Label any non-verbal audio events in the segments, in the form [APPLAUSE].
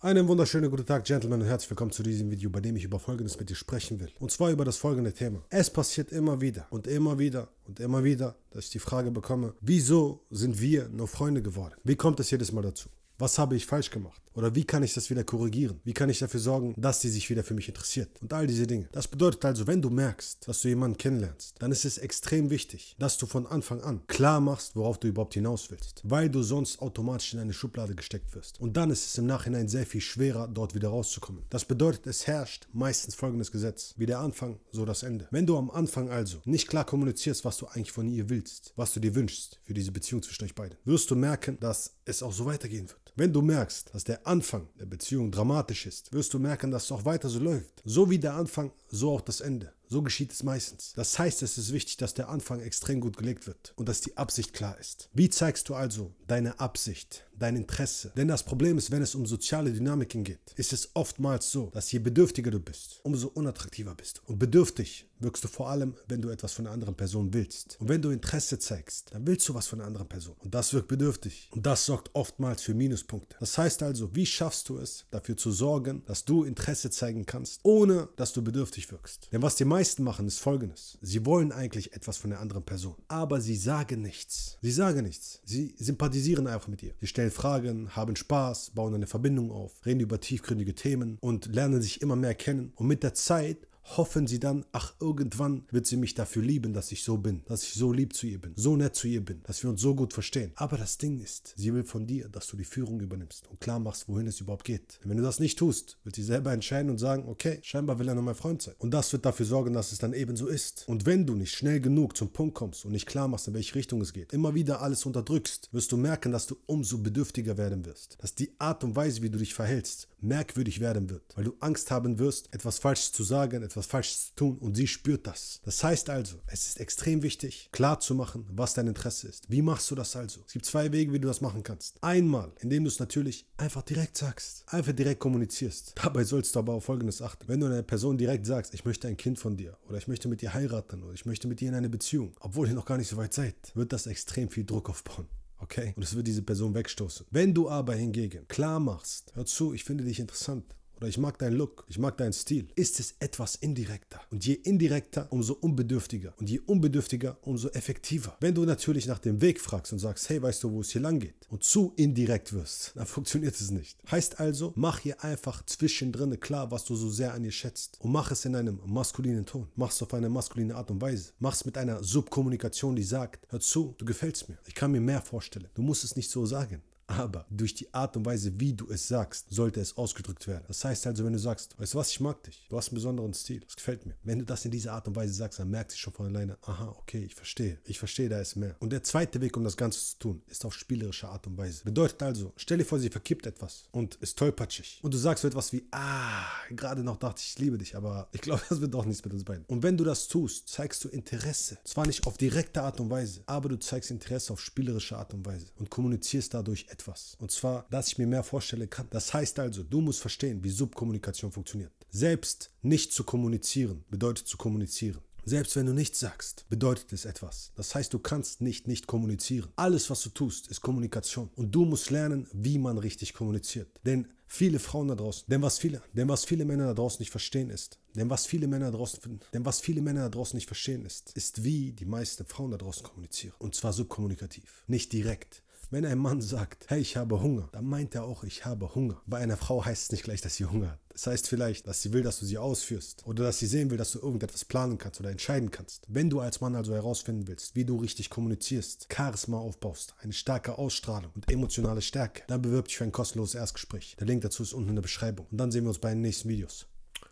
Einen wunderschönen guten Tag, Gentlemen, und herzlich willkommen zu diesem Video, bei dem ich über Folgendes mit dir sprechen will. Und zwar über das folgende Thema. Es passiert immer wieder und immer wieder und immer wieder, dass ich die Frage bekomme, wieso sind wir nur Freunde geworden? Wie kommt es jedes Mal dazu? Was habe ich falsch gemacht? Oder wie kann ich das wieder korrigieren? Wie kann ich dafür sorgen, dass die sich wieder für mich interessiert? Und all diese Dinge. Das bedeutet also, wenn du merkst, dass du jemanden kennenlernst, dann ist es extrem wichtig, dass du von Anfang an klar machst, worauf du überhaupt hinaus willst. Weil du sonst automatisch in eine Schublade gesteckt wirst. Und dann ist es im Nachhinein sehr viel schwerer, dort wieder rauszukommen. Das bedeutet, es herrscht meistens folgendes Gesetz. Wie der Anfang, so das Ende. Wenn du am Anfang also nicht klar kommunizierst, was du eigentlich von ihr willst, was du dir wünschst für diese Beziehung zwischen euch beiden, wirst du merken, dass es auch so weitergehen wird. Wenn du merkst, dass der Anfang der Beziehung dramatisch ist, wirst du merken, dass es auch weiter so läuft. So wie der Anfang, so auch das Ende. So geschieht es meistens. Das heißt, es ist wichtig, dass der Anfang extrem gut gelegt wird und dass die Absicht klar ist. Wie zeigst du also deine Absicht, dein Interesse? Denn das Problem ist, wenn es um soziale Dynamiken geht, ist es oftmals so, dass je bedürftiger du bist, umso unattraktiver bist du. Und bedürftig wirkst du vor allem, wenn du etwas von einer anderen Person willst. Und wenn du Interesse zeigst, dann willst du was von einer anderen Person. Und das wirkt bedürftig. Und das sorgt oftmals für Minuspunkte. Das heißt also, wie schaffst du es, dafür zu sorgen, dass du Interesse zeigen kannst, ohne dass du bedürftig wirkst? Denn was dir meisten machen, ist folgendes. Sie wollen eigentlich etwas von der anderen Person, aber sie sagen nichts. Sie sagen nichts. Sie sympathisieren einfach mit ihr. Sie stellen Fragen, haben Spaß, bauen eine Verbindung auf, reden über tiefgründige Themen und lernen sich immer mehr kennen. Und mit der Zeit hoffen sie dann, ach, irgendwann wird sie mich dafür lieben, dass ich so bin, dass ich so lieb zu ihr bin, so nett zu ihr bin, dass wir uns so gut verstehen. Aber das Ding ist, sie will von dir, dass du die Führung übernimmst und klar machst, wohin es überhaupt geht. Und wenn du das nicht tust, wird sie selber entscheiden und sagen, okay, scheinbar will er nur mein Freund sein. Und das wird dafür sorgen, dass es dann eben so ist. Und wenn du nicht schnell genug zum Punkt kommst und nicht klar machst, in welche Richtung es geht, immer wieder alles unterdrückst, wirst du merken, dass du umso bedürftiger werden wirst. Dass die Art und Weise, wie du dich verhältst, merkwürdig werden wird, weil du Angst haben wirst, etwas Falsches zu sagen, etwas Falsches zu tun und sie spürt das. Das heißt also, es ist extrem wichtig, klar zu machen, was dein Interesse ist. Wie machst du das also? Es gibt zwei Wege, wie du das machen kannst. Einmal, indem du es natürlich einfach direkt sagst, einfach direkt kommunizierst. [LAUGHS] Dabei sollst du aber auf Folgendes achten. Wenn du einer Person direkt sagst, ich möchte ein Kind von dir oder ich möchte mit dir heiraten oder ich möchte mit dir in eine Beziehung, obwohl ihr noch gar nicht so weit seid, wird das extrem viel Druck aufbauen. Okay? Und es wird diese Person wegstoßen. Wenn du aber hingegen klar machst, hör zu, ich finde dich interessant, oder ich mag deinen Look, ich mag deinen Stil, ist es etwas indirekter. Und je indirekter, umso unbedürftiger. Und je unbedürftiger, umso effektiver. Wenn du natürlich nach dem Weg fragst und sagst, hey, weißt du, wo es hier lang geht? Und zu indirekt wirst, [LAUGHS] dann funktioniert es nicht. Heißt also, mach hier einfach zwischendrin klar, was du so sehr an ihr schätzt. Und mach es in einem maskulinen Ton. Mach es auf eine maskuline Art und Weise. Mach es mit einer Subkommunikation, die sagt, hör zu, du gefällst mir. Ich kann mir mehr vorstellen. Du musst es nicht so sagen. Aber durch die Art und Weise, wie du es sagst, sollte es ausgedrückt werden. Das heißt also, wenn du sagst, weißt du was, ich mag dich, du hast einen besonderen Stil, das gefällt mir. Wenn du das in dieser Art und Weise sagst, dann merkt sie schon von alleine, aha, okay, ich verstehe, ich verstehe, da ist mehr. Und der zweite Weg, um das Ganze zu tun, ist auf spielerische Art und Weise. Bedeutet also, stell dir vor, sie verkippt etwas und ist tollpatschig. Und du sagst so etwas wie, ah, gerade noch dachte ich, ich liebe dich, aber ich glaube, das wird doch nichts mit uns beiden. Und wenn du das tust, zeigst du Interesse. Zwar nicht auf direkte Art und Weise, aber du zeigst Interesse auf spielerische Art und Weise und kommunizierst dadurch etwas etwas. Und zwar, dass ich mir mehr vorstellen kann. Das heißt also, du musst verstehen, wie Subkommunikation funktioniert. Selbst nicht zu kommunizieren bedeutet zu kommunizieren. Selbst wenn du nichts sagst, bedeutet es etwas. Das heißt, du kannst nicht nicht kommunizieren. Alles, was du tust, ist Kommunikation. Und du musst lernen, wie man richtig kommuniziert. Denn viele Frauen da draußen, denn was viele, denn was viele Männer da draußen nicht verstehen ist, denn was viele Männer da draußen, denn was viele Männer da draußen nicht verstehen ist, ist wie die meisten Frauen da draußen kommunizieren. Und zwar subkommunikativ, nicht direkt. Wenn ein Mann sagt, hey, ich habe Hunger, dann meint er auch, ich habe Hunger. Bei einer Frau heißt es nicht gleich, dass sie Hunger hat. Das heißt vielleicht, dass sie will, dass du sie ausführst oder dass sie sehen will, dass du irgendetwas planen kannst oder entscheiden kannst. Wenn du als Mann also herausfinden willst, wie du richtig kommunizierst, Charisma aufbaust, eine starke Ausstrahlung und emotionale Stärke, dann bewirb dich für ein kostenloses Erstgespräch. Der Link dazu ist unten in der Beschreibung. Und dann sehen wir uns bei den nächsten Videos.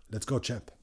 Let's go, Champ.